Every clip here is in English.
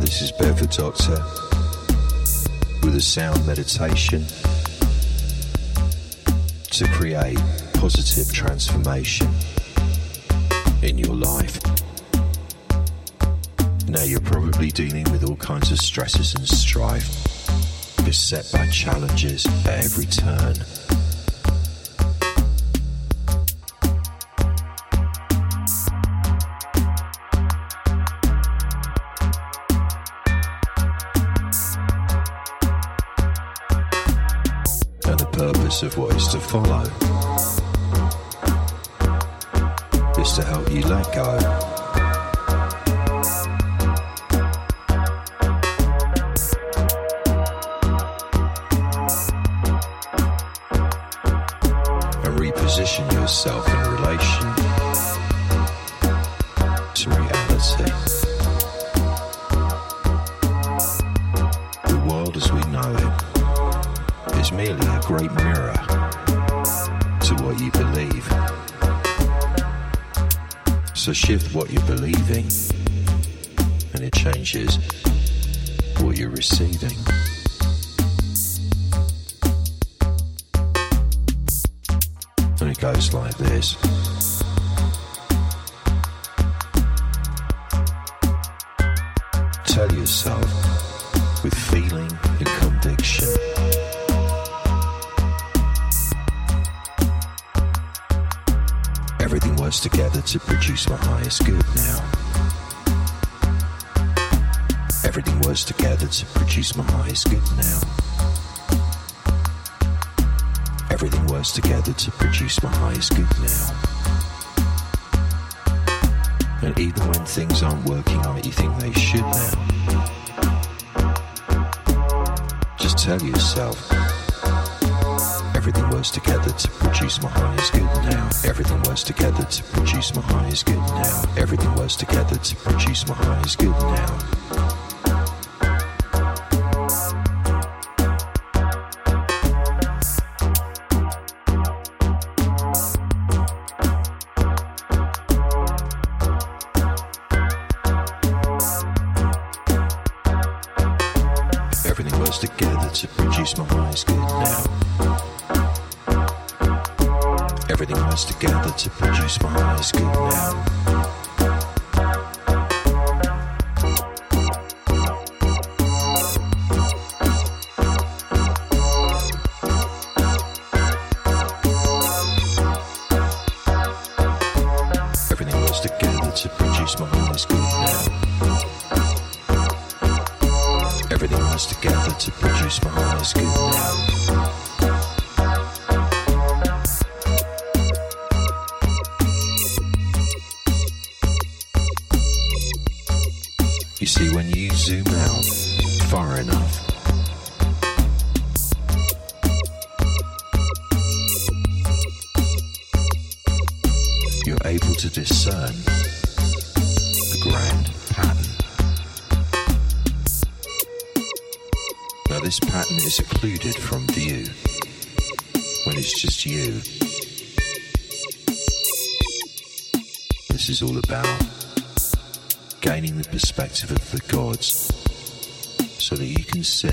this is Doctor with a sound meditation to create positive transformation in your life. Now you're probably dealing with all kinds of stresses and strife, beset by challenges at every turn. And the purpose of what is to follow Works together to produce my highest good now. Everything works together to produce my highest good now. Perspective of the gods so that you can see.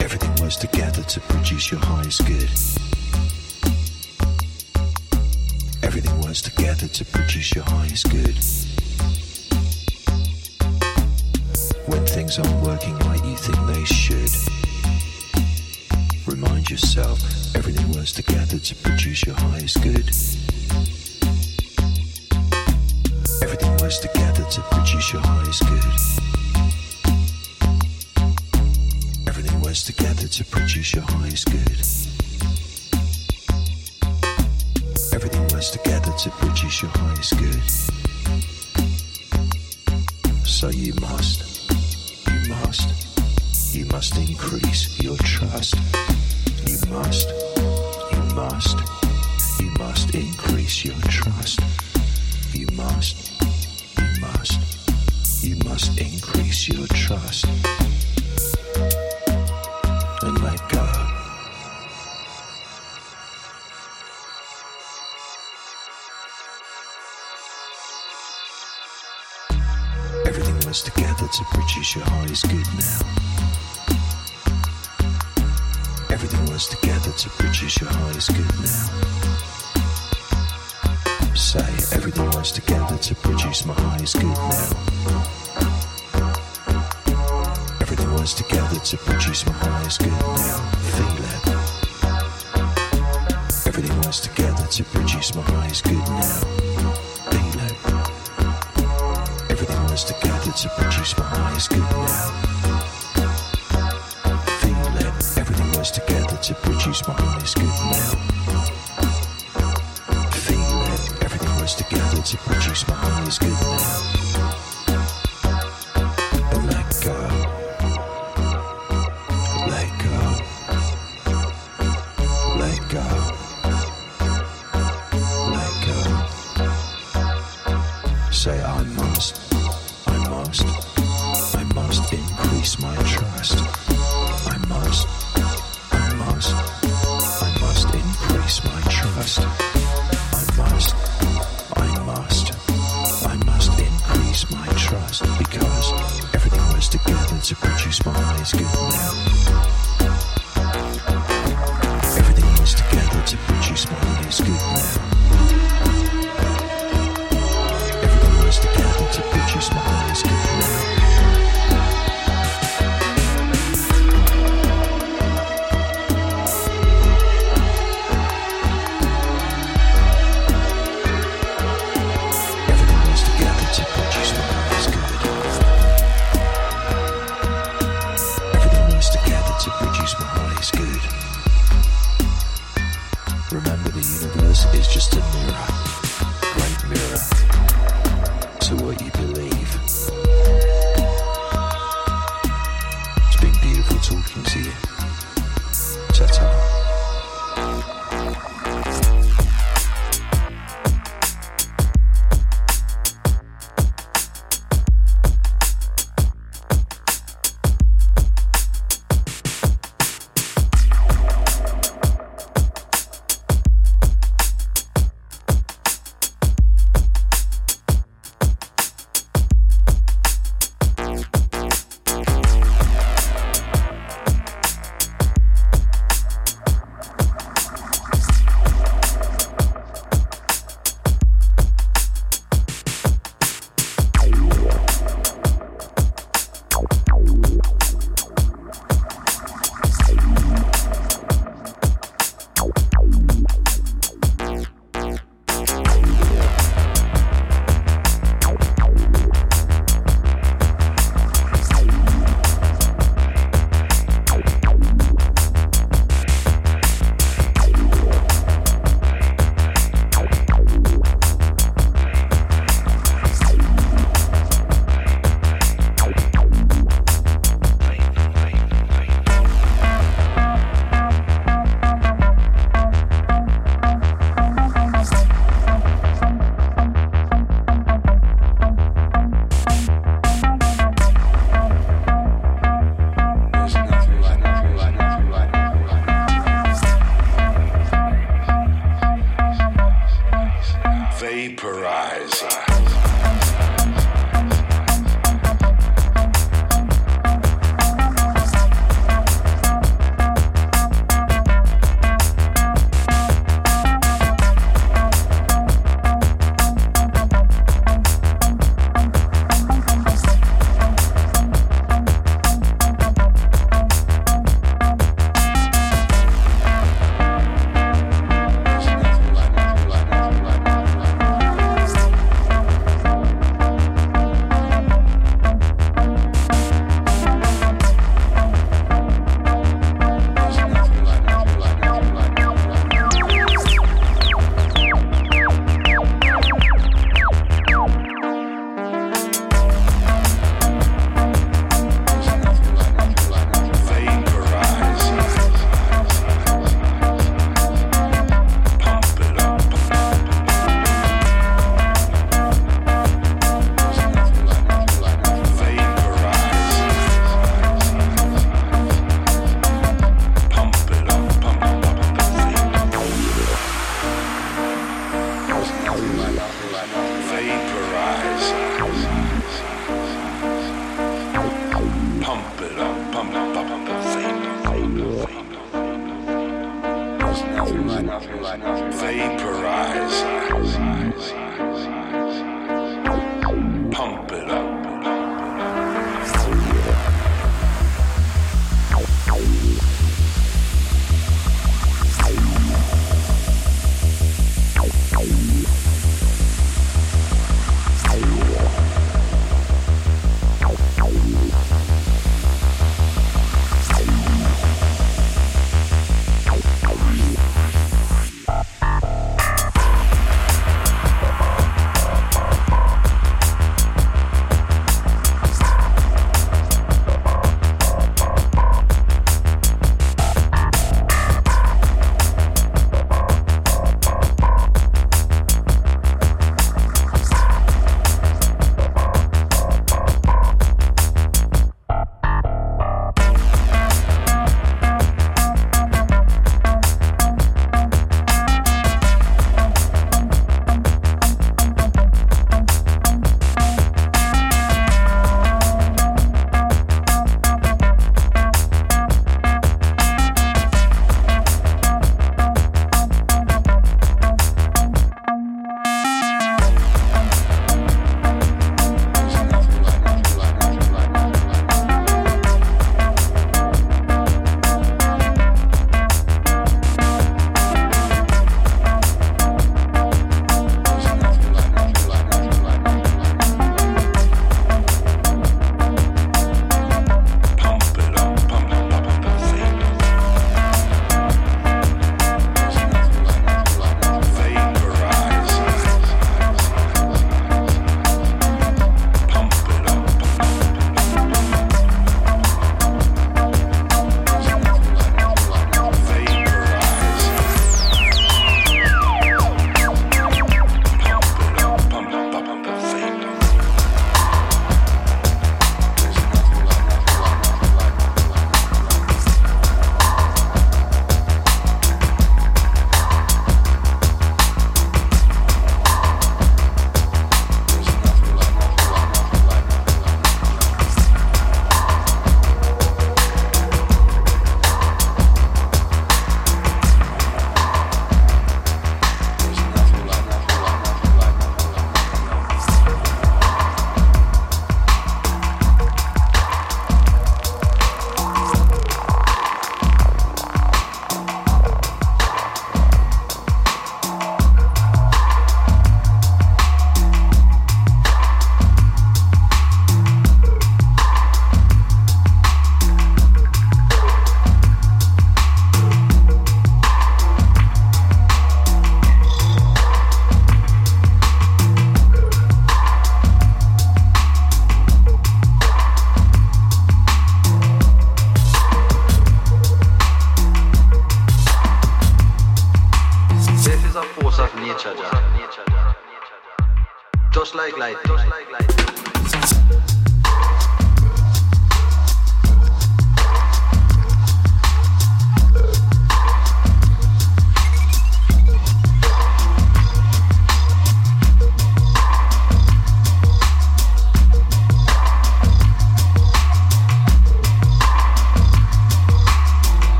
Everything works together to produce your highest good. Everything works together to produce your highest good. When things aren't working like you think they should, remind yourself everything works together to produce your highest good. Everything works together to produce your highest good. Everything works together to produce your highest good. Everything works together to produce your highest good. So you must, lies together to produce my highest good now. Feel it. Everything works together to produce my highest good now. Feel it. Everything works together to produce my highest good now. Feel it. Everything works together to produce my highest good now.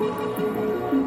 何?